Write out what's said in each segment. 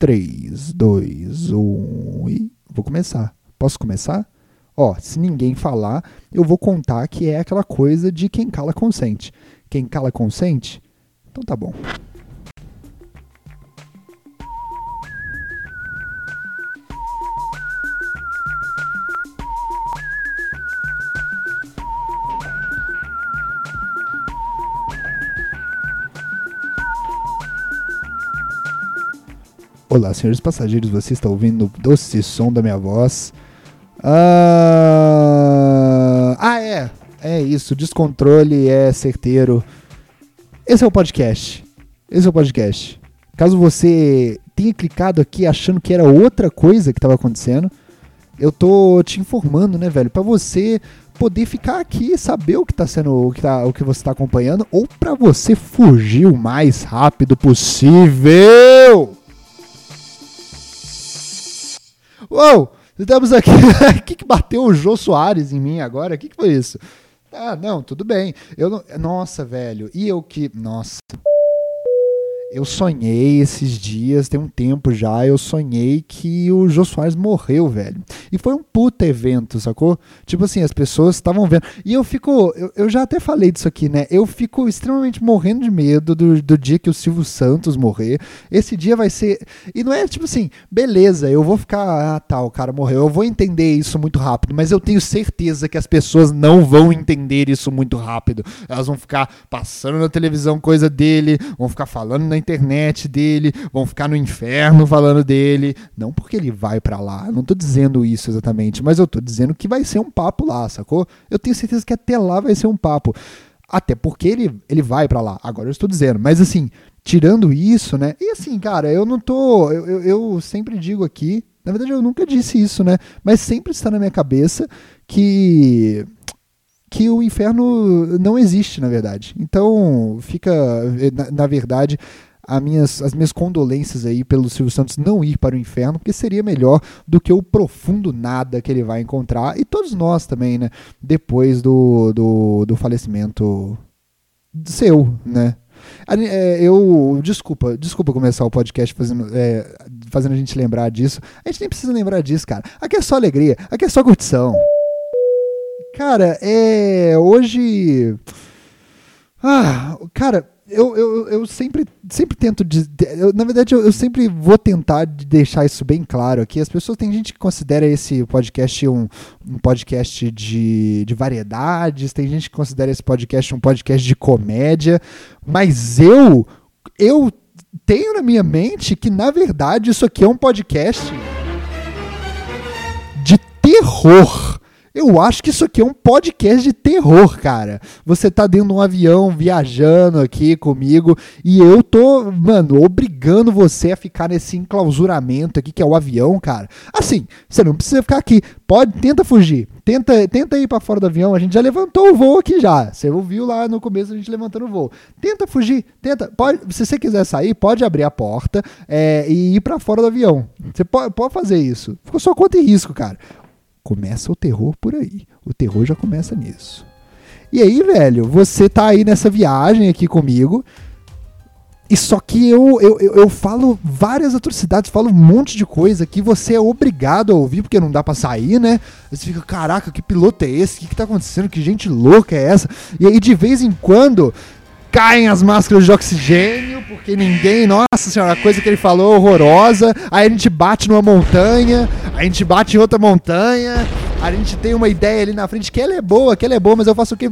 3, 2, 1 e vou começar. Posso começar? Ó, se ninguém falar, eu vou contar que é aquela coisa de quem cala consente. Quem cala consente? Então tá bom. Olá, senhores passageiros, você está ouvindo o doce som da minha voz. Ah, ah, é, é isso, descontrole é certeiro. Esse é o podcast. Esse é o podcast. Caso você tenha clicado aqui achando que era outra coisa que estava acontecendo, eu tô te informando, né, velho, para você poder ficar aqui, saber o que tá sendo, o que, tá, o que você está acompanhando, ou para você fugir o mais rápido possível. Uou! Estamos aqui. O que, que bateu o Jô Soares em mim agora? O que, que foi isso? Ah, não, tudo bem. Eu não... Nossa, velho. E eu que. Nossa. Eu sonhei esses dias, tem um tempo já, eu sonhei que o Jô Soares morreu, velho. E foi um puta evento, sacou? Tipo assim, as pessoas estavam vendo. E eu fico, eu, eu, já até falei disso aqui, né? Eu fico extremamente morrendo de medo do, do dia que o Silvio Santos morrer. Esse dia vai ser. E não é tipo assim, beleza, eu vou ficar, ah tá, o cara morreu. Eu vou entender isso muito rápido, mas eu tenho certeza que as pessoas não vão entender isso muito rápido. Elas vão ficar passando na televisão coisa dele, vão ficar falando na internet dele, vão ficar no inferno falando dele. Não porque ele vai para lá, não tô dizendo isso exatamente, mas eu tô dizendo que vai ser um papo lá, sacou? Eu tenho certeza que até lá vai ser um papo. Até porque ele, ele vai para lá, agora eu estou dizendo. Mas assim, tirando isso, né? E assim, cara, eu não tô. Eu, eu, eu sempre digo aqui, na verdade eu nunca disse isso, né? Mas sempre está na minha cabeça que que o inferno não existe, na verdade. Então, fica, na, na verdade, minhas, as minhas condolências aí pelo Silvio Santos não ir para o inferno, porque seria melhor do que o profundo nada que ele vai encontrar, e todos nós também, né? Depois do, do, do falecimento seu, né? É, eu. Desculpa, desculpa começar o podcast fazendo, é, fazendo a gente lembrar disso. A gente nem precisa lembrar disso, cara. Aqui é só alegria, aqui é só curtição. Cara, é. Hoje. Ah, cara, eu, eu, eu sempre, sempre tento. Eu, na verdade, eu, eu, sempre vou tentar deixar isso bem claro aqui. As pessoas, tem gente que considera esse podcast um, um podcast de, de variedades, tem gente que considera esse podcast um podcast de comédia, mas eu, eu tenho na minha mente que, na verdade, isso aqui é um podcast de terror. Eu acho que isso aqui é um podcast de terror, cara. Você tá dentro de um avião viajando aqui comigo e eu tô, mano, obrigando você a ficar nesse enclausuramento aqui que é o avião, cara. Assim, você não precisa ficar aqui. Pode, tenta fugir. Tenta, tenta ir para fora do avião. A gente já levantou o voo aqui já. Você ouviu lá no começo a gente levantando o voo. Tenta fugir, tenta. Pode, se você quiser sair, pode abrir a porta é, e ir para fora do avião. Você pode, pode fazer isso. Ficou só conta e risco, cara. Começa o terror por aí. O terror já começa nisso. E aí, velho, você tá aí nessa viagem aqui comigo. E só que eu, eu, eu, eu, falo várias atrocidades, falo um monte de coisa que você é obrigado a ouvir, porque não dá pra sair, né? Você fica, caraca, que piloto é esse? O que, que tá acontecendo? Que gente louca é essa? E aí, de vez em quando, caem as máscaras de oxigênio, porque ninguém, nossa senhora, a coisa que ele falou é horrorosa. Aí a gente bate numa montanha, a gente bate em outra montanha, a gente tem uma ideia ali na frente que ela é boa, que ela é boa, mas eu faço o quê?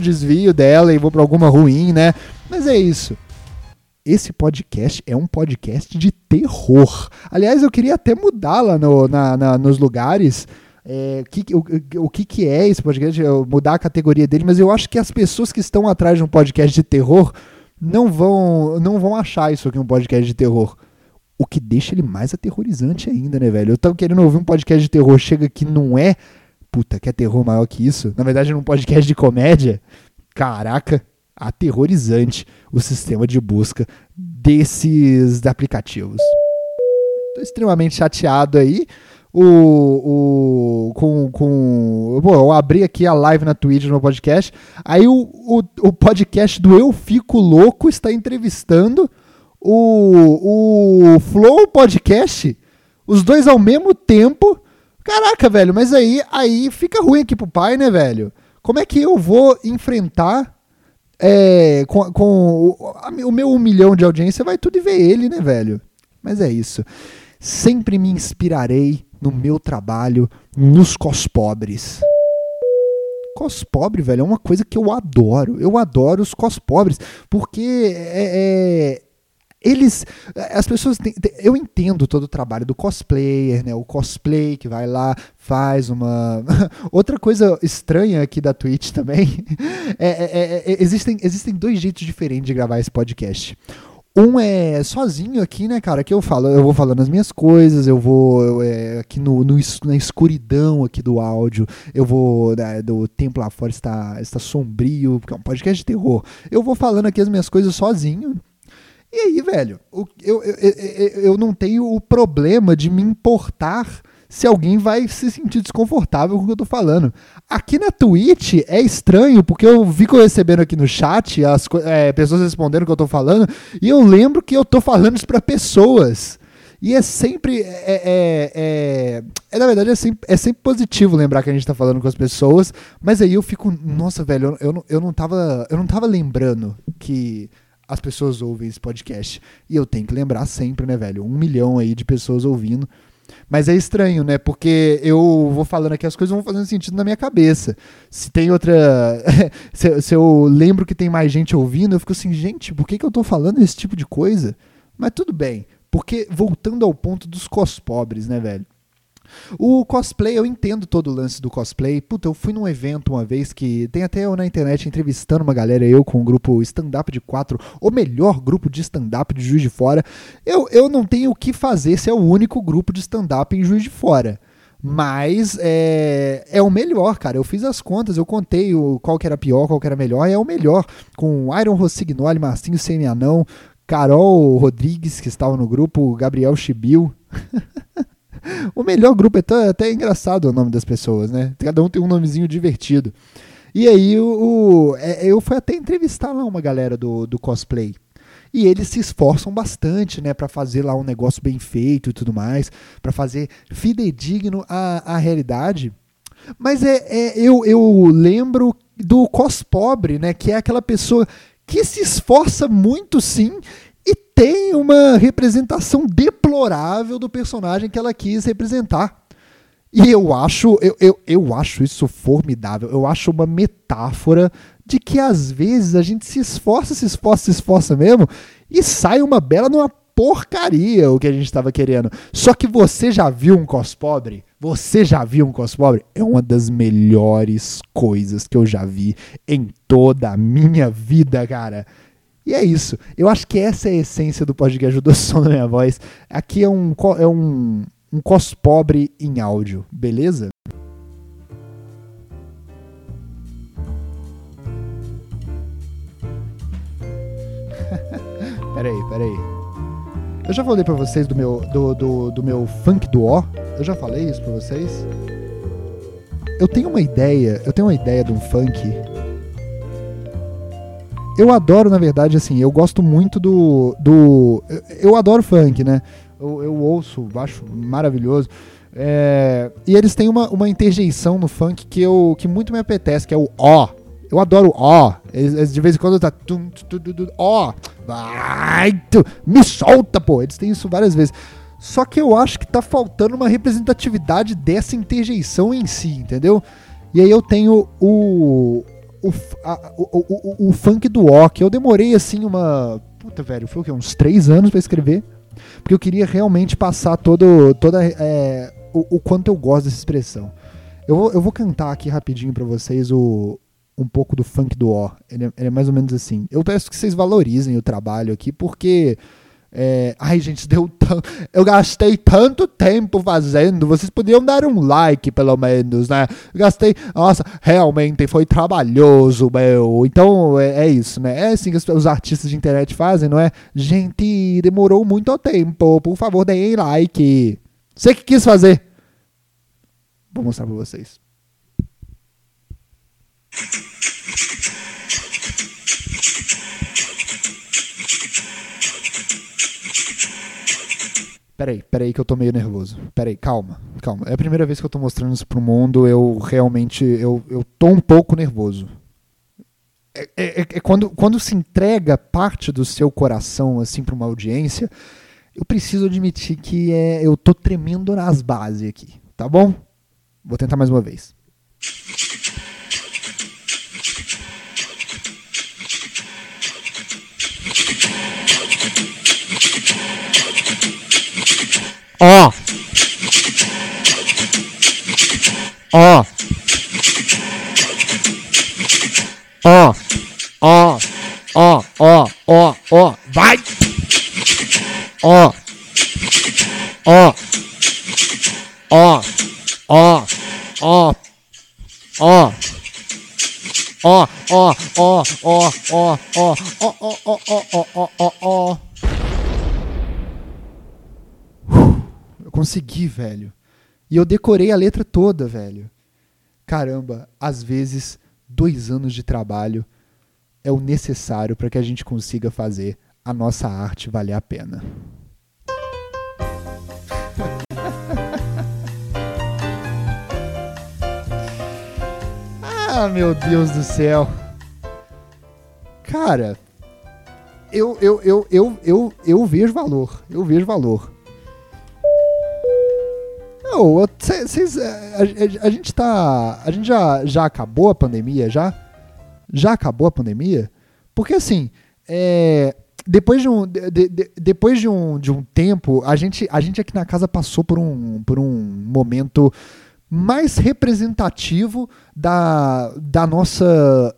Desvio dela e vou para alguma ruim, né? Mas é isso. Esse podcast é um podcast de terror. Aliás, eu queria até mudar lá no, na, na, nos lugares é, que, o, o que, que é esse podcast, mudar a categoria dele, mas eu acho que as pessoas que estão atrás de um podcast de terror não vão, não vão achar isso aqui um podcast de terror. O que deixa ele mais aterrorizante ainda, né, velho? Eu tava querendo ouvir um podcast de terror, chega que não é. Puta, que é terror maior que isso? Na verdade, num podcast de comédia. Caraca, aterrorizante o sistema de busca desses aplicativos. Tô extremamente chateado aí o, o com, com bom, eu abri aqui a live na Twitch no podcast. Aí o, o, o podcast do Eu Fico Louco está entrevistando o, o Flow Podcast, os dois ao mesmo tempo. Caraca, velho, mas aí, aí fica ruim aqui pro pai, né, velho? Como é que eu vou enfrentar é, com, com o, a, o meu um milhão de audiência? Vai tudo ver ele, né, velho? Mas é isso. Sempre me inspirarei no meu trabalho nos cos pobres. Cos pobre, velho, é uma coisa que eu adoro. Eu adoro os cos pobres, porque é, é eles as pessoas têm, eu entendo todo o trabalho do cosplayer né o cosplay que vai lá faz uma outra coisa estranha aqui da Twitch também é, é, é, é, existem existem dois jeitos diferentes de gravar esse podcast um é sozinho aqui, né, cara? Que eu falo, eu vou falando as minhas coisas, eu vou eu, é, aqui no, no, na escuridão aqui do áudio, eu vou né, do tempo lá fora está está sombrio, porque é um podcast de terror. Eu vou falando aqui as minhas coisas sozinho. E aí, velho, eu, eu, eu, eu não tenho o problema de me importar se alguém vai se sentir desconfortável com o que eu tô falando. Aqui na Twitch é estranho, porque eu fico recebendo aqui no chat as é, pessoas respondendo o que eu tô falando, e eu lembro que eu tô falando isso para pessoas. E é sempre. É, é, é, é, na verdade, é sempre, é sempre positivo lembrar que a gente tá falando com as pessoas. Mas aí eu fico. Nossa, velho, eu, eu, eu, não, tava, eu não tava lembrando que as pessoas ouvem esse podcast. E eu tenho que lembrar sempre, né, velho? Um milhão aí de pessoas ouvindo. Mas é estranho, né? Porque eu vou falando aqui, as coisas vão fazendo sentido na minha cabeça. Se tem outra. se, se, eu lembro que tem mais gente ouvindo, eu fico assim, gente, por que, que eu tô falando esse tipo de coisa? Mas tudo bem. Porque, voltando ao ponto dos cos pobres, né, velho? O cosplay, eu entendo todo o lance do cosplay. Puta, eu fui num evento uma vez que tem até eu na internet entrevistando uma galera, eu com um grupo stand-up de quatro, o melhor grupo de stand-up de Juiz de Fora. Eu, eu não tenho o que fazer se é o único grupo de stand-up em Juiz de Fora. Mas é, é o melhor, cara. Eu fiz as contas, eu contei o, qual que era pior, qual que era melhor. É o melhor. Com Iron Rossignoli, Marcinho Semianão, Carol Rodrigues, que estava no grupo, Gabriel Chibil. o melhor grupo, é até, engraçado o nome das pessoas, né? Cada um tem um nomezinho divertido. E aí o, o é, eu fui até entrevistar lá uma galera do, do cosplay. E eles se esforçam bastante, né, para fazer lá um negócio bem feito e tudo mais, para fazer fidedigno à, à realidade. Mas é, é eu, eu lembro do cos pobre, né, que é aquela pessoa que se esforça muito sim tem uma representação deplorável do personagem que ela quis representar. E eu acho, eu, eu, eu acho isso formidável. Eu acho uma metáfora de que às vezes a gente se esforça, se esforça, se esforça mesmo e sai uma bela numa porcaria o que a gente estava querendo. Só que você já viu um cos pobre? Você já viu um cos pobre? É uma das melhores coisas que eu já vi em toda a minha vida, cara. E é isso. Eu acho que essa é a essência do podcast ajudou o som da minha voz. Aqui é um, é um, um cos pobre em áudio, beleza? peraí, peraí. Eu já falei pra vocês do meu, do, do, do meu funk do O. Eu já falei isso pra vocês. Eu tenho uma ideia, eu tenho uma ideia de um funk eu adoro, na verdade, assim, eu gosto muito do. do eu, adoro funk, né? Eu, eu ouço, acho maravilhoso. É, e eles têm uma, uma interjeição no funk que, eu, que muito me apetece, que é o ó. Eu adoro o ó. Eles, de vez em quando tá. Ó, vai, tu, me solta, pô. Eles têm isso várias vezes. Só que eu acho que tá faltando uma representatividade dessa interjeição em si, entendeu? E aí eu tenho o, o, a, o, o, o, funk do Ok. Eu demorei assim uma. Puta, velho, foi o quê? Uns três anos para escrever. Porque eu queria realmente passar todo, toda, é, o, o, quanto eu gosto dessa expressão. Eu vou, eu vou cantar aqui rapidinho para vocês o, um pouco do funk do O. Ele é, ele é mais ou menos assim. Eu peço que vocês valorizem o trabalho aqui, porque é, ai, gente, deu tão... eu gastei tanto tempo fazendo. Vocês podiam dar um like, pelo menos, né? Gastei. Nossa, realmente foi trabalhoso, meu. Então é, é isso, né? É assim que os artistas de internet fazem, não é? Gente, demorou muito tempo. Por favor, deem like. Você que quis fazer. Vou mostrar pra vocês. Peraí, peraí que eu tô meio nervoso. Peraí, calma, calma. É a primeira vez que eu tô mostrando isso pro mundo, eu realmente, eu, eu tô um pouco nervoso. É, é, é quando, quando se entrega parte do seu coração, assim, pra uma audiência, eu preciso admitir que é, eu tô tremendo nas bases aqui, tá bom? Vou tentar mais uma vez. Ó. Ó. Ó. Ó. Ó, ó, ó, ó. Vai! Ó. Ó. Ó. Ó. Ó. Ó. Ó, ó, ó, ó, ó, ó, ó, ó, ó, ó, ó, ó, ó. Eu consegui, velho. E eu decorei a letra toda, velho. Caramba, às vezes, dois anos de trabalho é o necessário para que a gente consiga fazer a nossa arte valer a pena. Ah, meu Deus do céu. Cara, eu, eu, eu, eu, eu, eu vejo valor. Eu vejo valor. Não, cês, a, a, a, gente tá. A gente já, já acabou a pandemia? Já? Já acabou a pandemia? Porque assim, é, depois de um, de, de, depois de um, de um tempo, a gente, a gente aqui na casa passou por um, por um momento mais representativo da, da nossa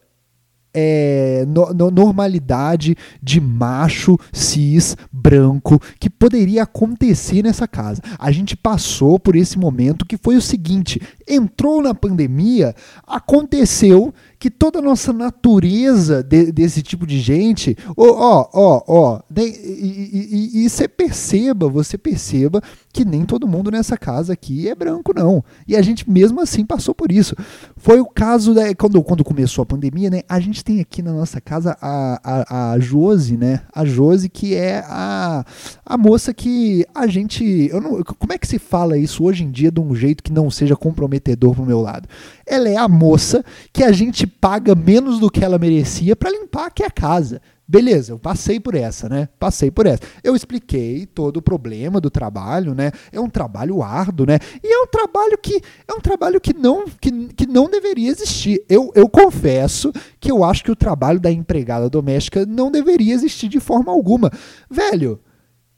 é, no, no, normalidade de macho cis branco que poderia acontecer nessa casa. A gente passou por esse momento que foi o seguinte: entrou na pandemia, aconteceu que toda a nossa natureza de, desse tipo de gente, ó, ó, ó, e você perceba, você perceba que nem todo mundo nessa casa aqui é branco, não. E a gente mesmo assim passou por isso. Foi o caso, né, quando, quando começou a pandemia, né, a gente tem aqui na nossa casa a, a, a Josi, né, a Josi que é a, a moça que a gente, eu não, como é que se fala isso hoje em dia de um jeito que não seja comprometedor pro meu lado? Ela é a moça que a gente paga menos do que ela merecia para limpar aqui a casa. Beleza, eu passei por essa, né? Passei por essa. Eu expliquei todo o problema do trabalho, né? É um trabalho árduo, né? E é um trabalho que é um trabalho que não que, que não deveria existir. Eu, eu confesso que eu acho que o trabalho da empregada doméstica não deveria existir de forma alguma. Velho,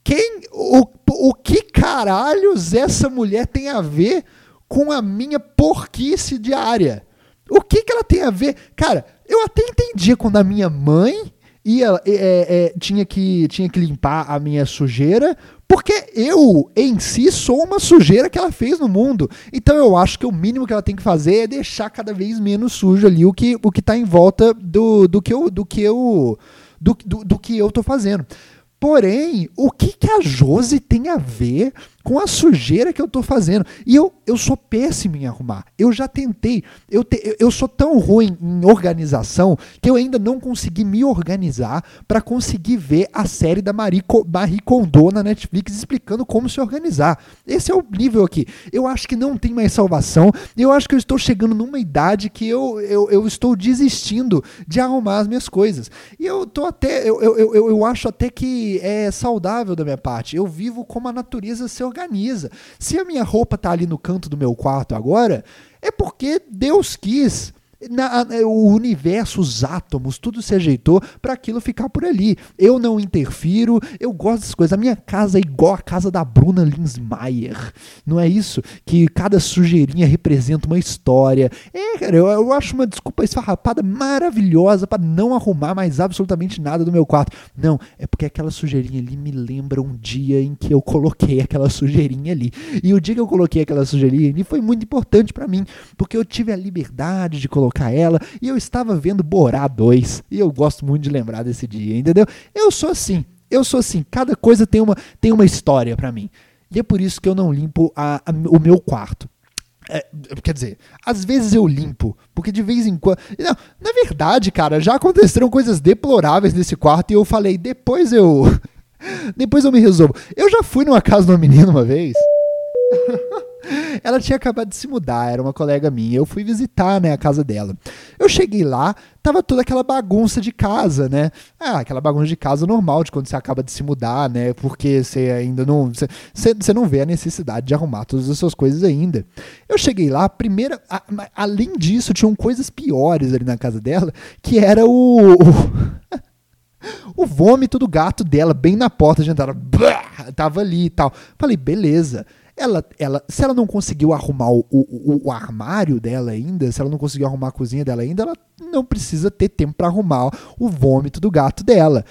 quem o, o que caralhos essa mulher tem a ver com a minha porquice diária? O que, que ela tem a ver? Cara, eu até entendia quando a minha mãe ia, é, é, tinha, que, tinha que limpar a minha sujeira, porque eu, em si, sou uma sujeira que ela fez no mundo. Então eu acho que o mínimo que ela tem que fazer é deixar cada vez menos sujo ali o que o que está em volta do, do que eu do que eu do, do, do que eu tô fazendo. Porém, o que, que a Josi tem a ver com a sujeira que eu estou fazendo. E eu, eu sou péssimo em arrumar. Eu já tentei. Eu, te, eu sou tão ruim em organização que eu ainda não consegui me organizar para conseguir ver a série da Marie, Marie Kondo na Netflix explicando como se organizar. Esse é o nível aqui. Eu acho que não tem mais salvação. Eu acho que eu estou chegando numa idade que eu, eu, eu estou desistindo de arrumar as minhas coisas. E eu tô até. Eu, eu, eu, eu acho até que é saudável da minha parte. Eu vivo como a natureza se organiza. Se a minha roupa tá ali no canto do meu quarto agora, é porque Deus quis na, o universo, os átomos, tudo se ajeitou para aquilo ficar por ali. Eu não interfiro, eu gosto das coisas. A minha casa é igual a casa da Bruna Linsmeyer. Não é isso? Que cada sujeirinha representa uma história. É, cara, eu, eu acho uma desculpa esfarrapada maravilhosa para não arrumar mais absolutamente nada do meu quarto. Não, é porque aquela sujeirinha ali me lembra um dia em que eu coloquei aquela sujeirinha ali. E o dia que eu coloquei aquela sujeirinha ali foi muito importante para mim, porque eu tive a liberdade de colocar colocar ela. E eu estava vendo Borá 2. E eu gosto muito de lembrar desse dia, entendeu? Eu sou assim. Eu sou assim. Cada coisa tem uma, tem uma história para mim. E é por isso que eu não limpo a, a, o meu quarto. É, quer dizer, às vezes eu limpo, porque de vez em quando. Não, na verdade, cara, já aconteceram coisas deploráveis nesse quarto e eu falei, depois eu. Depois eu me resolvo. Eu já fui numa casa de uma menina uma vez. Ela tinha acabado de se mudar, era uma colega minha. Eu fui visitar, né, a casa dela. Eu cheguei lá, tava toda aquela bagunça de casa, né? Ah, aquela bagunça de casa normal de quando você acaba de se mudar, né? Porque você ainda não. Você, você não vê a necessidade de arrumar todas as suas coisas ainda. Eu cheguei lá, primeira. A, além disso, tinham coisas piores ali na casa dela, que era o. o o vômito do gato dela bem na porta de entrada. Tava ali e tal. Falei, beleza. Ela, ela, se ela não conseguiu arrumar o, o, o, armário dela ainda, se ela não conseguiu arrumar a cozinha dela ainda, ela não precisa ter tempo para arrumar o vômito do gato dela.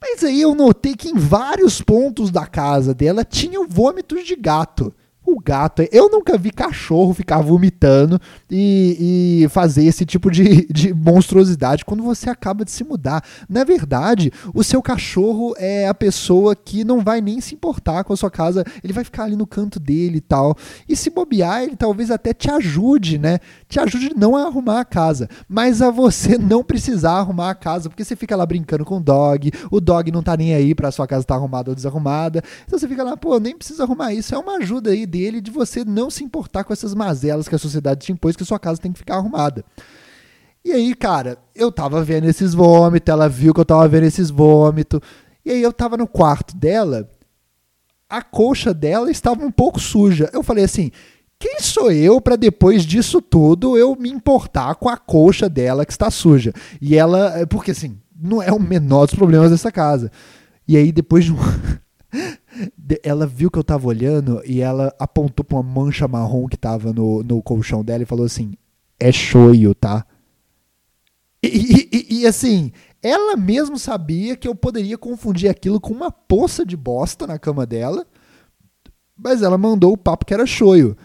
Mas aí eu notei que em vários pontos da casa dela tinham vômitos de gato o gato. Eu nunca vi cachorro ficar vomitando e, e fazer esse tipo de, de, monstruosidade quando você acaba de se mudar. Na verdade, o seu cachorro é a pessoa que não vai nem se importar com a sua casa, ele vai ficar ali no canto dele e tal. E se bobear, ele talvez até te ajude, né? Te ajude não a arrumar a casa, mas a você não precisar arrumar a casa, porque você fica lá brincando com o dog, o dog não tá nem aí pra sua casa estar tá arrumada ou desarrumada. Então você fica lá, pô, nem precisa arrumar isso, é uma ajuda aí dele dele de você não se importar com essas mazelas que a sociedade te impôs que sua casa tem que ficar arrumada. E aí, cara, eu tava vendo esses vômitos, ela viu que eu tava vendo esses vômitos. E aí eu tava no quarto dela, a colcha dela estava um pouco suja. Eu falei assim: quem sou eu para depois disso tudo eu me importar com a colcha dela que está suja? E ela, porque assim, não é o menor dos problemas dessa casa. E aí depois de um ela viu que eu tava olhando e ela apontou pra uma mancha marrom que tava no, no colchão dela e falou assim: é choio, tá? E, e, e, assim, ela mesmo sabia que eu poderia confundir aquilo com uma poça de bosta na cama dela, mas ela mandou o papo que era choio.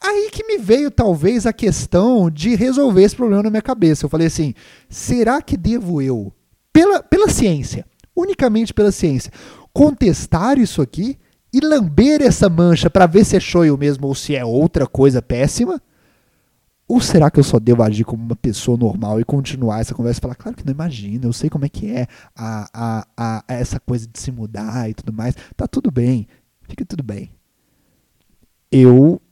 Aí que me veio talvez a questão de resolver esse problema na minha cabeça. Eu falei assim: será que devo eu, pela, pela ciência, unicamente pela ciência, contestar isso aqui e lamber essa mancha para ver se é shoyu mesmo ou se é outra coisa péssima? Ou será que eu só devo agir como uma pessoa normal e continuar essa conversa e falar, claro que não imagina, eu sei como é que é a, a, a essa coisa de se mudar e tudo mais. Tá tudo bem, fica tudo bem. Eu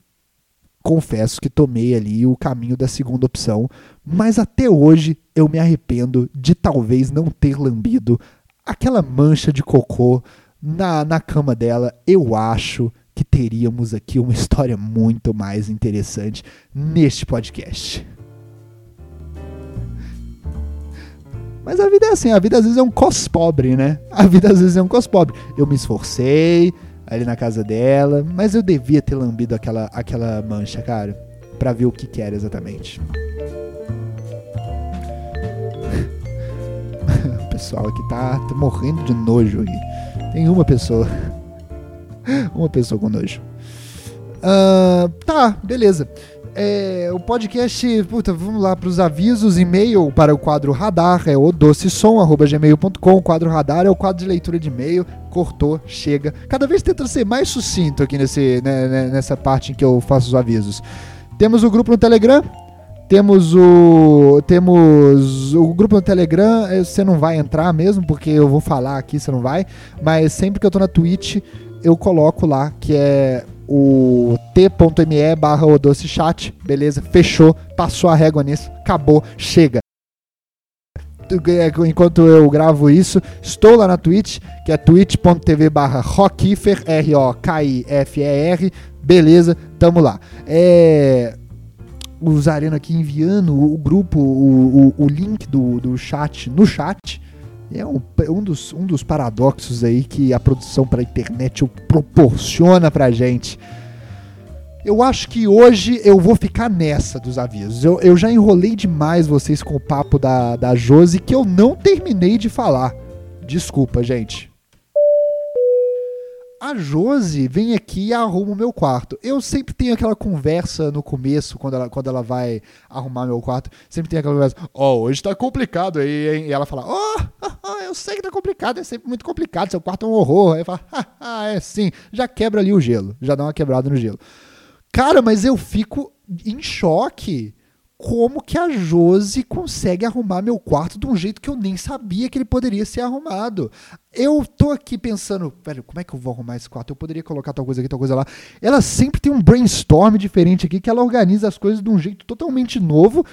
confesso que tomei ali o caminho da segunda opção, mas até hoje eu me arrependo de talvez não ter lambido aquela mancha de cocô na, na cama dela, eu acho que teríamos aqui uma história muito mais interessante neste podcast. Mas a vida é assim, a vida às vezes é um cos pobre, né? A vida às vezes é um cos pobre. Eu me esforcei ali na casa dela, mas eu devia ter lambido aquela, aquela mancha, cara, para ver o que, que era exatamente. Pessoal aqui tá, tá morrendo de nojo aqui. Tem uma pessoa. uma pessoa com nojo. Uh, tá, beleza. É, o podcast, puta, vamos lá para os avisos, e-mail para o quadro radar é o docesom.gmail.com. O quadro radar é o quadro de leitura de e-mail. Cortou, chega. Cada vez tentando ser mais sucinto aqui nesse, né, né nessa parte em que eu faço os avisos. Temos o grupo no Telegram, temos o temos o grupo no Telegram, eh, você não vai entrar mesmo, porque eu vou falar aqui, você não vai, mas sempre que eu tô na Twitch, eu coloco lá que é o t.me barra chat, beleza? Fechou, passou a régua nisso, acabou, chega. É, enquanto eu gravo isso, estou lá na Twitch, que é twitch.tv barra rockifer, R-O-K-I-F-E-R, beleza, tamo lá. É o Zareno aqui enviando o grupo, o, o, o link do, do chat no chat. É um, um, dos, um dos paradoxos aí que a produção para internet proporciona pra gente. Eu acho que hoje eu vou ficar nessa dos avisos. Eu, eu já enrolei demais vocês com o papo da, da Josi que eu não terminei de falar. Desculpa, gente a Josi vem aqui e arruma o meu quarto. Eu sempre tenho aquela conversa no começo, quando ela, quando ela vai arrumar meu quarto, sempre tem aquela conversa, ó, oh, hoje tá complicado aí, hein? E ela fala, ó, oh, eu sei que tá complicado, é sempre muito complicado, seu quarto é um horror. Aí eu falo, ah, é sim, já quebra ali o gelo, já dá uma quebrada no gelo. Cara, mas eu fico em choque como que a Josi consegue arrumar meu quarto de um jeito que eu nem sabia que ele poderia ser arrumado. Eu tô aqui pensando, velho, como é que eu vou arrumar esse quarto? Eu poderia colocar tal coisa aqui, tal coisa lá. Ela sempre tem um brainstorm diferente aqui, que ela organiza as coisas de um jeito totalmente novo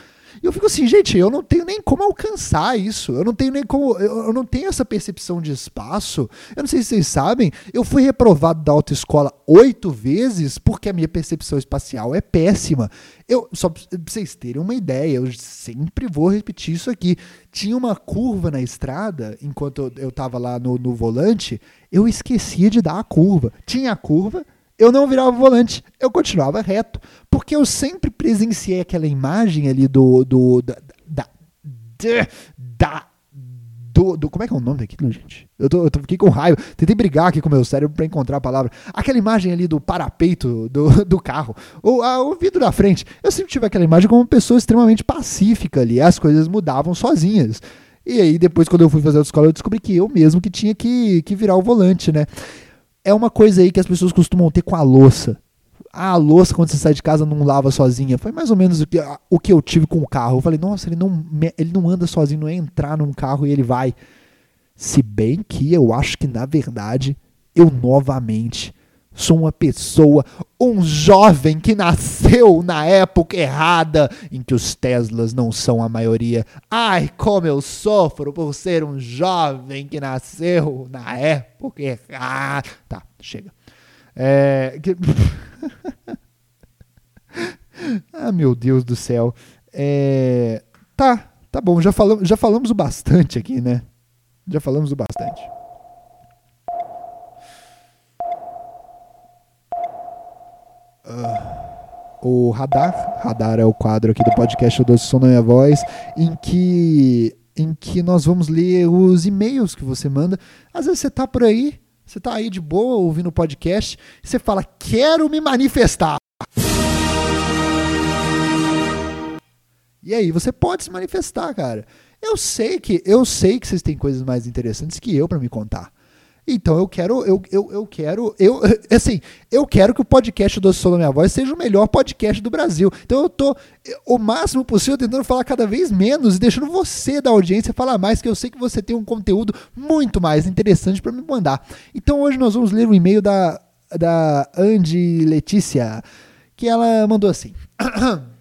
e eu fico assim, gente, eu não tenho nem como alcançar isso. Eu não tenho nem como. Eu não tenho essa percepção de espaço. Eu não sei se vocês sabem, eu fui reprovado da autoescola oito vezes porque a minha percepção espacial é péssima. Eu, só pra vocês terem uma ideia, eu sempre vou repetir isso aqui. Tinha uma curva na estrada, enquanto eu, estava lá no, no volante, eu esquecia de dar a curva. Tinha a curva, eu não virava o volante, eu continuava reto, porque eu sempre presenciei aquela imagem ali do. do da, da, da do, do, como é que é o nome daquilo, gente? Eu, tô, eu tô, fiquei com raiva. Tentei brigar aqui com o meu cérebro para encontrar a palavra. Aquela imagem ali do parapeito do, do carro, ou a, o vidro da frente. Eu sempre tive aquela imagem como uma pessoa extremamente pacífica ali. As coisas mudavam sozinhas. E aí, depois, quando eu fui fazer a escola, eu descobri que eu mesmo que tinha que, que virar o volante, né? É uma coisa aí que as pessoas costumam ter com a louça. Ah, a louça, quando você sai de casa, não lava sozinha. Foi mais ou menos o que, o que eu tive com o carro. Eu falei, nossa, ele não, ele não anda sozinho, não é entrar num carro e ele vai. Se bem que eu acho que, na verdade, eu novamente Sou uma pessoa, um jovem que nasceu na época errada em que os Teslas não são a maioria. Ai, como eu sofro por ser um jovem que nasceu na época errada. Tá, chega. É... ah, meu Deus do céu. É... Tá, tá bom. Já falamos, já falamos o bastante aqui, né? Já falamos o bastante. O Radar. Radar é o quadro aqui do podcast do Som na Minha Voz, em que, em que nós vamos ler os e-mails que você manda. Às vezes você tá por aí, você tá aí de boa ouvindo o podcast, e você fala, quero me manifestar. E aí você pode se manifestar, cara. Eu sei que eu sei que vocês têm coisas mais interessantes que eu para me contar. Então eu quero, eu, eu, eu quero, eu, assim, eu quero que o podcast do Som da Minha Voz seja o melhor podcast do Brasil. Então eu tô o máximo possível tentando falar cada vez menos e deixando você da audiência falar mais, que eu sei que você tem um conteúdo muito mais interessante para me mandar. Então hoje nós vamos ler um e-mail da, da Andy Letícia, que ela mandou assim.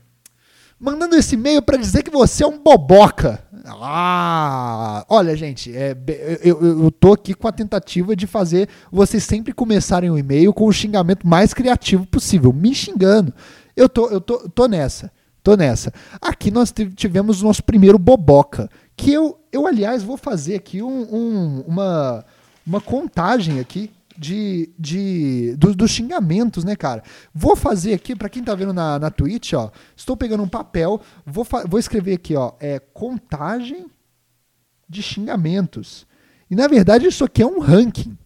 Mandando esse e-mail para dizer que você é um boboca. Ah, olha, gente, é, eu, eu, tô aqui com a tentativa de fazer vocês sempre começarem o e-mail com o xingamento mais criativo possível, me xingando. Eu tô, eu tô, tô nessa, tô nessa. Aqui nós tivemos o nosso primeiro boboca, que eu, eu aliás, vou fazer aqui um, um, uma, uma contagem aqui de, de dos, dos, xingamentos, né, cara? Vou fazer aqui, para quem tá vendo na, na Twitch, ó, estou pegando um papel, vou, vou escrever aqui, ó, é contagem de xingamentos. E na verdade isso aqui é um ranking.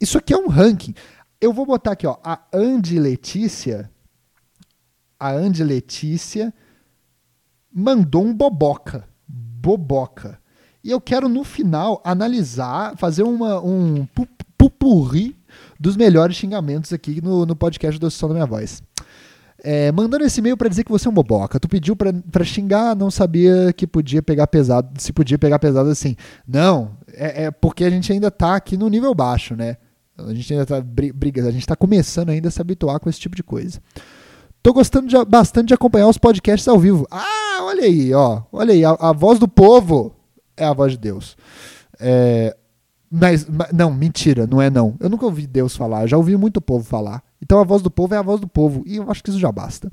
Isso aqui é um ranking. Eu vou botar aqui, ó, a Andy Letícia, a Andy Letícia mandou um boboca. Boboca. E eu quero no final analisar, fazer uma, um pupurri dos melhores xingamentos aqui no, no podcast do Som da Minha Voz. É, mandando esse e-mail para dizer que você é um boboca. Tu pediu para xingar, não sabia que podia pegar pesado, se podia pegar pesado assim. Não, é, é porque a gente ainda tá aqui no nível baixo, né? A gente ainda tá briga, a gente tá começando ainda a se habituar com esse tipo de coisa. Tô gostando de, bastante de acompanhar os podcasts ao vivo. Ah, olha aí, ó. Olha aí, a, a voz do povo é a voz de Deus. É, mas, mas, não, mentira, não é não. Eu nunca ouvi Deus falar, já ouvi muito povo falar. Então a voz do povo é a voz do povo, e eu acho que isso já basta.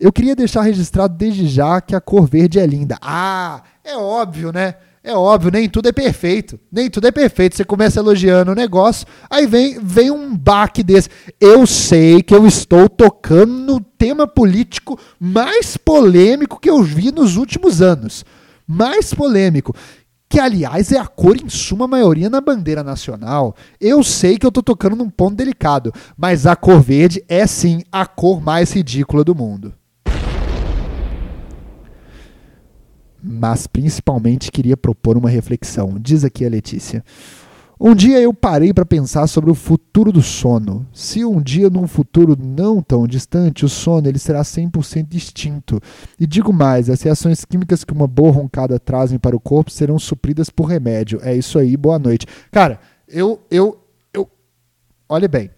Eu queria deixar registrado desde já que a cor verde é linda. Ah, é óbvio, né? É óbvio, nem tudo é perfeito. Nem tudo é perfeito. Você começa elogiando o negócio, aí vem, vem um baque desse. Eu sei que eu estou tocando no tema político mais polêmico que eu vi nos últimos anos. Mais polêmico que aliás é a cor em suma maioria na bandeira nacional. Eu sei que eu estou tocando num ponto delicado, mas a cor verde é sim a cor mais ridícula do mundo. Mas principalmente queria propor uma reflexão. Diz aqui a Letícia. Um dia eu parei para pensar sobre o futuro do sono. Se um dia, num futuro não tão distante, o sono ele será 100% extinto. E digo mais, as reações químicas que uma boa roncada trazem para o corpo serão supridas por remédio. É isso aí, boa noite. Cara, eu, eu, eu. Olha bem.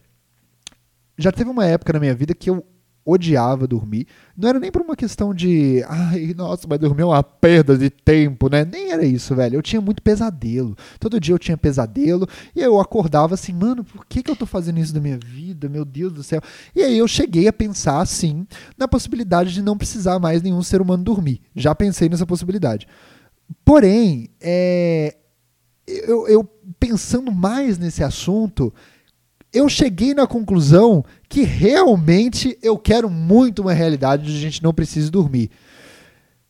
Já teve uma época na minha vida que eu odiava dormir. Não era nem por uma questão de, ai, nossa, mas dormir é uma perda de tempo, né? Nem era isso, velho. Eu tinha muito pesadelo. Todo dia eu tinha pesadelo e eu acordava assim, mano, por que, que eu tô fazendo isso da minha vida? Meu Deus do céu. E aí eu cheguei a pensar, assim, na possibilidade de não precisar mais nenhum ser humano dormir. Já pensei nessa possibilidade. Porém, é, eu, eu pensando mais nesse assunto, eu cheguei na conclusão que realmente eu quero muito uma realidade onde a gente não precise dormir.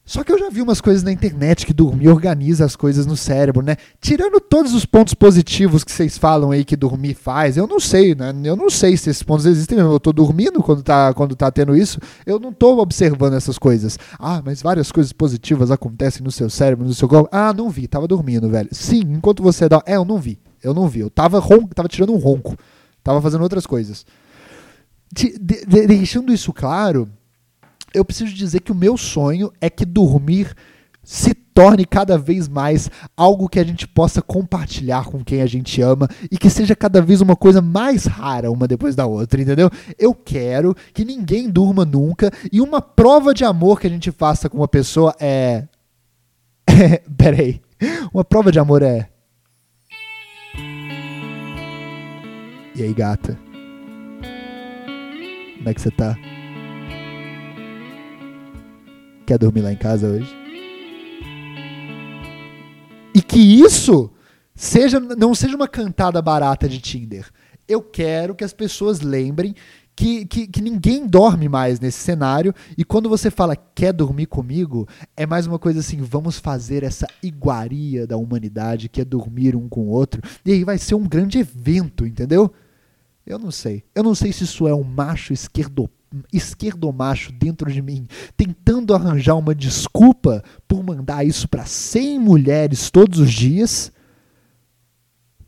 Só que eu já vi umas coisas na internet que dormir organiza as coisas no cérebro, né? Tirando todos os pontos positivos que vocês falam aí que dormir faz, eu não sei, né? Eu não sei se esses pontos existem mesmo. Eu tô dormindo quando tá, quando tá tendo isso, eu não tô observando essas coisas. Ah, mas várias coisas positivas acontecem no seu cérebro, no seu corpo. Ah, não vi, tava dormindo, velho. Sim, enquanto você dá. É, eu não vi. Eu não vi. Eu tava, ronco, tava tirando um ronco. Tava fazendo outras coisas. De, de, deixando isso claro, eu preciso dizer que o meu sonho é que dormir se torne cada vez mais algo que a gente possa compartilhar com quem a gente ama e que seja cada vez uma coisa mais rara uma depois da outra, entendeu? Eu quero que ninguém durma nunca e uma prova de amor que a gente faça com uma pessoa é. Peraí. Uma prova de amor é. E aí, gata? Como é que você tá? Quer dormir lá em casa hoje? E que isso seja não seja uma cantada barata de Tinder. Eu quero que as pessoas lembrem que, que, que, ninguém dorme mais nesse cenário. E quando você fala quer dormir comigo, é mais uma coisa assim: vamos fazer essa iguaria da humanidade, que é dormir um com o outro. E aí vai ser um grande evento, entendeu? Eu não sei. Eu não sei se isso é um macho esquerdo esquerdomacho dentro de mim tentando arranjar uma desculpa por mandar isso para 100 mulheres todos os dias.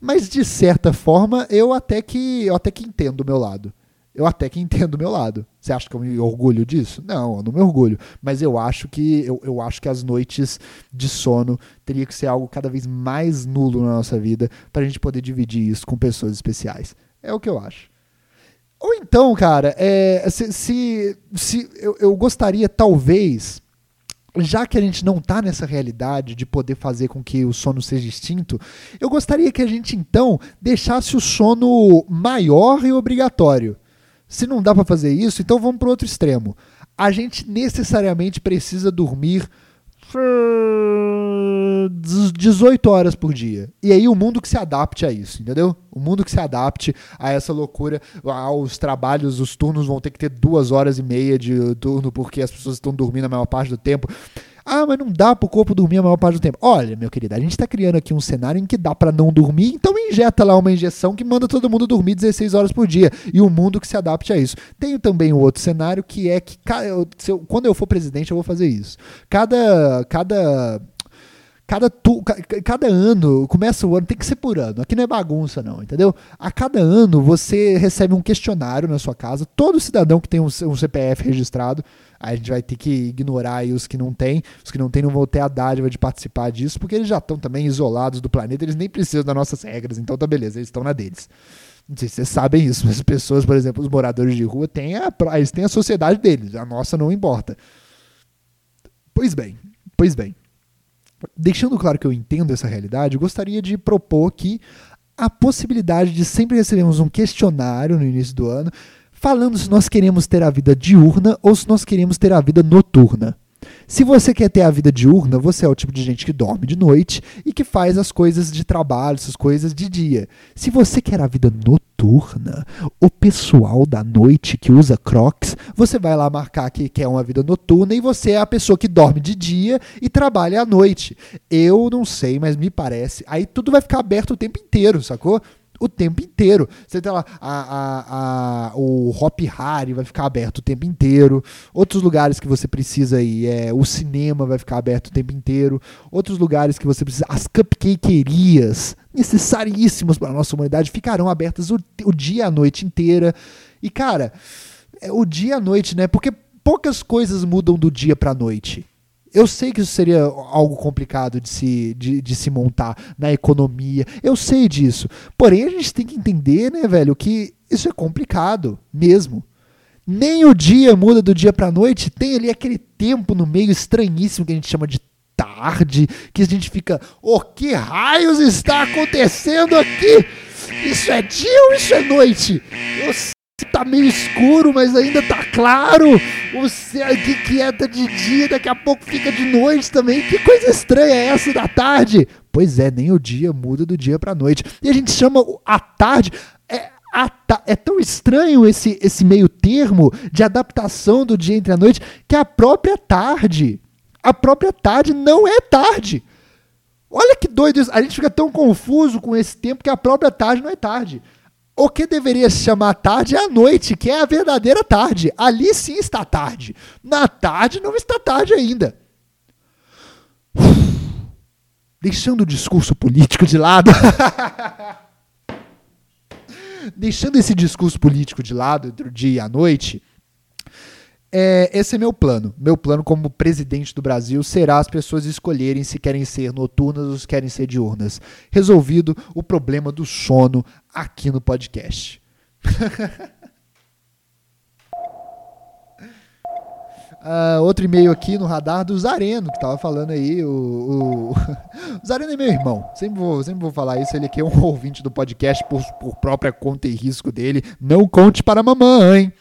Mas de certa forma, eu até que eu até que entendo o meu lado. Eu até que entendo o meu lado. Você acha que eu me orgulho disso? Não, eu não me orgulho. Mas eu acho que eu, eu acho que as noites de sono teria que ser algo cada vez mais nulo na nossa vida para a gente poder dividir isso com pessoas especiais. É o que eu acho. Ou então, cara, é, se, se, se eu, eu, gostaria, talvez, já que a gente não está nessa realidade de poder fazer com que o sono seja extinto, eu gostaria que a gente, então, deixasse o sono maior e obrigatório. Se não dá para fazer isso, então vamos para outro extremo. A gente necessariamente precisa dormir 18 horas por dia. E aí o mundo que se adapte a isso, entendeu? O mundo que se adapte a essa loucura, aos trabalhos, os turnos vão ter que ter duas horas e meia de turno porque as pessoas estão dormindo a maior parte do tempo. Ah, mas não dá pro corpo dormir a maior parte do tempo. Olha, meu querido, a gente tá criando aqui um cenário em que dá para não dormir, então injeta lá uma injeção que manda todo mundo dormir 16 horas por dia. E o mundo que se adapte a isso. Tenho também um outro cenário que é que quando eu for presidente eu vou fazer isso. Cada, cada cada, tu, cada ano, começa o ano, tem que ser por ano. Aqui não é bagunça, não, entendeu? A cada ano você recebe um questionário na sua casa. Todo cidadão que tem um, um CPF registrado, a gente vai ter que ignorar os que não têm. Os que não têm não vão ter a dádiva de participar disso, porque eles já estão também isolados do planeta, eles nem precisam das nossas regras, então tá beleza, eles estão na deles. Não sei se vocês sabem isso, mas as pessoas, por exemplo, os moradores de rua, têm a, eles têm a sociedade deles, a nossa não importa. Pois bem, pois bem. Deixando claro que eu entendo essa realidade, gostaria de propor que a possibilidade de sempre recebermos um questionário no início do ano falando se nós queremos ter a vida diurna ou se nós queremos ter a vida noturna. Se você quer ter a vida diurna, você é o tipo de gente que dorme de noite e que faz as coisas de trabalho, essas coisas de dia. Se você quer a vida noturna, o pessoal da noite que usa crocs, você vai lá marcar que quer uma vida noturna e você é a pessoa que dorme de dia e trabalha à noite. Eu não sei, mas me parece. Aí tudo vai ficar aberto o tempo inteiro, sacou? O tempo inteiro. Você tem lá a, a, a, o Hop Harry vai ficar aberto o tempo inteiro. Outros lugares que você precisa ir, é, o cinema vai ficar aberto o tempo inteiro. Outros lugares que você precisa, as cupcakeerias, necessaríssimos para a nossa humanidade, ficarão abertas o, o dia a noite inteira. E cara, é o dia a noite, né? Porque poucas coisas mudam do dia para a noite. Eu sei que isso seria algo complicado de se, de, de, se montar na economia. Eu sei disso. Porém, a gente tem que entender, né, velho, que isso é complicado mesmo. Nem o dia muda do dia para noite. Tem ali aquele tempo no meio estranhíssimo que a gente chama de tarde, que a gente fica, oh, que raios está acontecendo aqui? Isso é dia ou isso é noite? Eu tá meio escuro, mas ainda tá claro. O céu que quieta de dia, daqui a pouco fica de noite também. Que coisa estranha é essa da tarde? Pois é, nem o dia muda do dia pra noite. E a gente chama a tarde. É, a ta é tão estranho esse, esse meio termo de adaptação do dia entre a noite que a própria tarde, a própria tarde não é tarde. Olha que doido isso. A gente fica tão confuso com esse tempo que a própria tarde não é tarde. O que deveria se chamar tarde é a noite, que é a verdadeira tarde. Ali sim está tarde. Na tarde não está tarde ainda. Deixando o discurso político de lado. Deixando esse discurso político de lado entre o dia e a noite, é, esse é meu plano. Meu plano como presidente do Brasil será as pessoas escolherem se querem ser noturnas ou se querem ser diurnas. Resolvido o problema do sono aqui no podcast. Uh, outro e-mail aqui no radar do Zareno, que tava falando aí. O, o... o Zareno é meu irmão. Sempre vou, sempre vou falar isso. Ele aqui é um ouvinte do podcast por, por própria conta e risco dele. Não conte para a mamãe.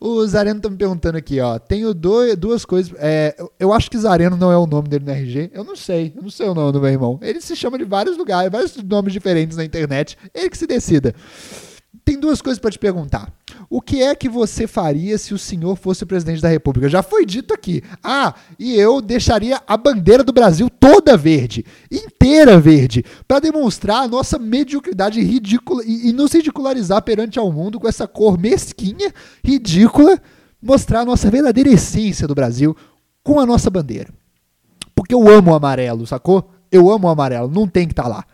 O Zareno tá me perguntando aqui, ó. Tenho dois, duas coisas. É, eu, acho que Zareno não é o nome dele no RG. Eu não sei. Eu não sei o nome do meu irmão. Ele se chama de vários lugares, vários nomes diferentes na internet. Ele que se decida. Tem duas coisas para te perguntar. O que é que você faria se o senhor fosse presidente da República? Já foi dito aqui. Ah, e eu deixaria a bandeira do Brasil toda verde, inteira verde, para demonstrar a nossa mediocridade ridícula e, e nos ridicularizar perante ao mundo com essa cor mesquinha, ridícula, mostrar a nossa verdadeira essência do Brasil com a nossa bandeira. Porque eu amo o amarelo, sacou? Eu amo o amarelo, não tem que estar tá lá.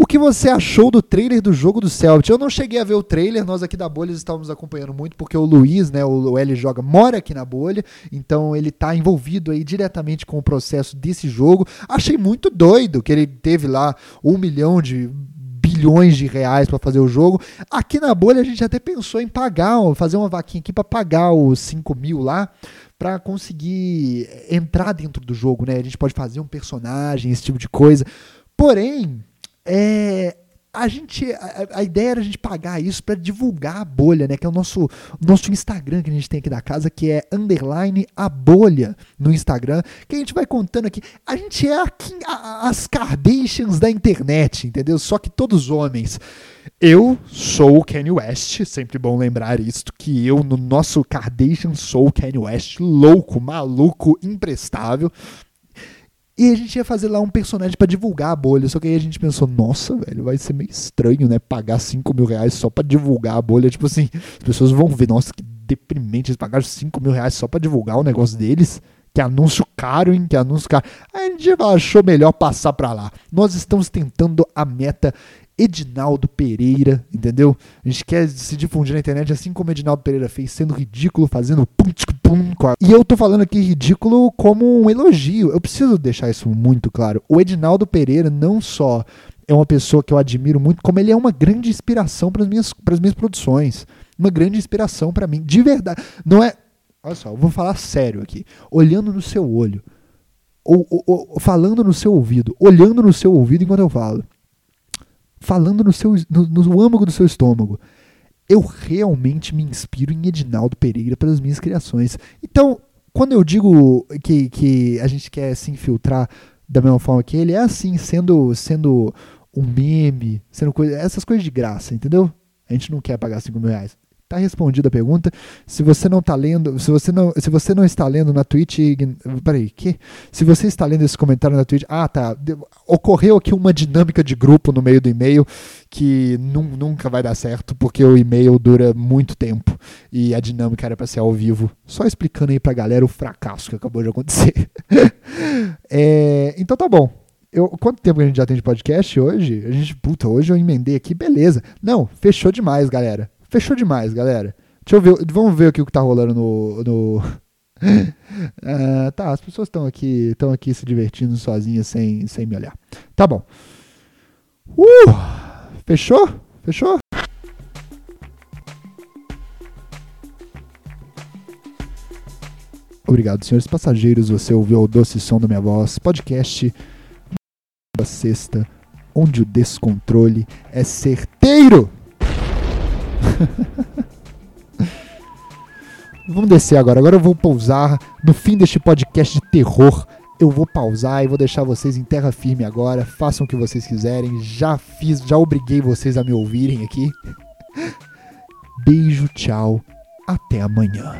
O que você achou do trailer do jogo do Celtic? Eu não cheguei a ver o trailer, nós aqui da bolha estávamos acompanhando muito, porque o Luiz, né, o L joga, mora aqui na bolha, então ele está envolvido aí diretamente com o processo desse jogo. Achei muito doido que ele teve lá um milhão de bilhões de reais para fazer o jogo. Aqui na bolha a gente até pensou em pagar, fazer uma vaquinha aqui para pagar os 5 mil lá, para conseguir entrar dentro do jogo, né? A gente pode fazer um personagem, esse tipo de coisa. Porém, é, a gente a, a, ideia era a gente pagar isso para divulgar a bolha, né? Que é o nosso nosso Instagram que a gente tem aqui da casa, que é underline a bolha no Instagram, que a gente vai contando aqui. A gente é aqui as Kardashians da internet, entendeu? Só que todos homens. Eu sou o Kanye West, sempre bom lembrar isso, que eu no nosso Kardashian sou o Kanye West, louco, maluco, imprestável. E a gente ia fazer lá um personagem para divulgar a bolha. Só que aí a gente pensou, nossa, velho, vai ser meio estranho, né? Pagar 5 mil reais só pra divulgar a bolha. Tipo assim, as pessoas vão ver, nossa, que deprimente. Eles pagaram 5 mil reais só pra divulgar o negócio deles. Que anúncio caro, hein? Que anúncio caro. Aí a gente achou melhor passar pra lá. Nós estamos tentando a meta Edinaldo Pereira, entendeu? A gente quer se difundir na internet assim como Edinaldo Pereira fez, sendo ridículo, fazendo pum, pum. E eu tô falando aqui ridículo como um elogio. Eu preciso deixar isso muito claro. O Edinaldo Pereira não só é uma pessoa que eu admiro muito, como ele é uma grande inspiração para as minhas, minhas produções. Uma grande inspiração para mim, de verdade. Não é. Olha só, eu vou falar sério aqui. Olhando no seu olho, ou, ou, ou falando no seu ouvido, olhando no seu ouvido enquanto eu falo falando no, seu, no, no âmago do seu estômago. Eu realmente me inspiro em Edinaldo Pereira pelas minhas criações. Então, quando eu digo que, que a gente quer se infiltrar da mesma forma que ele, é assim, sendo, sendo um meme, sendo coisa, essas coisas de graça, entendeu? A gente não quer pagar 5 mil reais. Tá respondida a pergunta. Se você não tá lendo, se você não, se você não está lendo na Twitch, peraí, que? Se você está lendo esse comentário na Twitch, ah, tá. Ocorreu aqui uma dinâmica de grupo no meio do e-mail que nunca vai dar certo porque o e-mail dura muito tempo e a dinâmica era para ser ao vivo. Só explicando aí pra galera o fracasso que acabou de acontecer. é, então tá bom. Eu, quanto tempo a gente já tem de podcast hoje? A gente, puta, hoje eu emendei aqui, beleza. Não, fechou demais, galera. Fechou demais, galera. Deixa eu ver, vamos ver aqui o que tá rolando no. no... uh, tá, as pessoas estão aqui, estão aqui se divertindo sozinhas sem, sem me olhar. Tá bom. Uh, fechou? Fechou? Obrigado, senhores passageiros. Você ouviu o doce som da minha voz. Podcast da sexta, onde o descontrole é certeiro. Vamos descer agora. Agora eu vou pousar no fim deste podcast de terror. Eu vou pausar e vou deixar vocês em terra firme agora. Façam o que vocês quiserem. Já fiz, já obriguei vocês a me ouvirem aqui. Beijo, tchau. Até amanhã.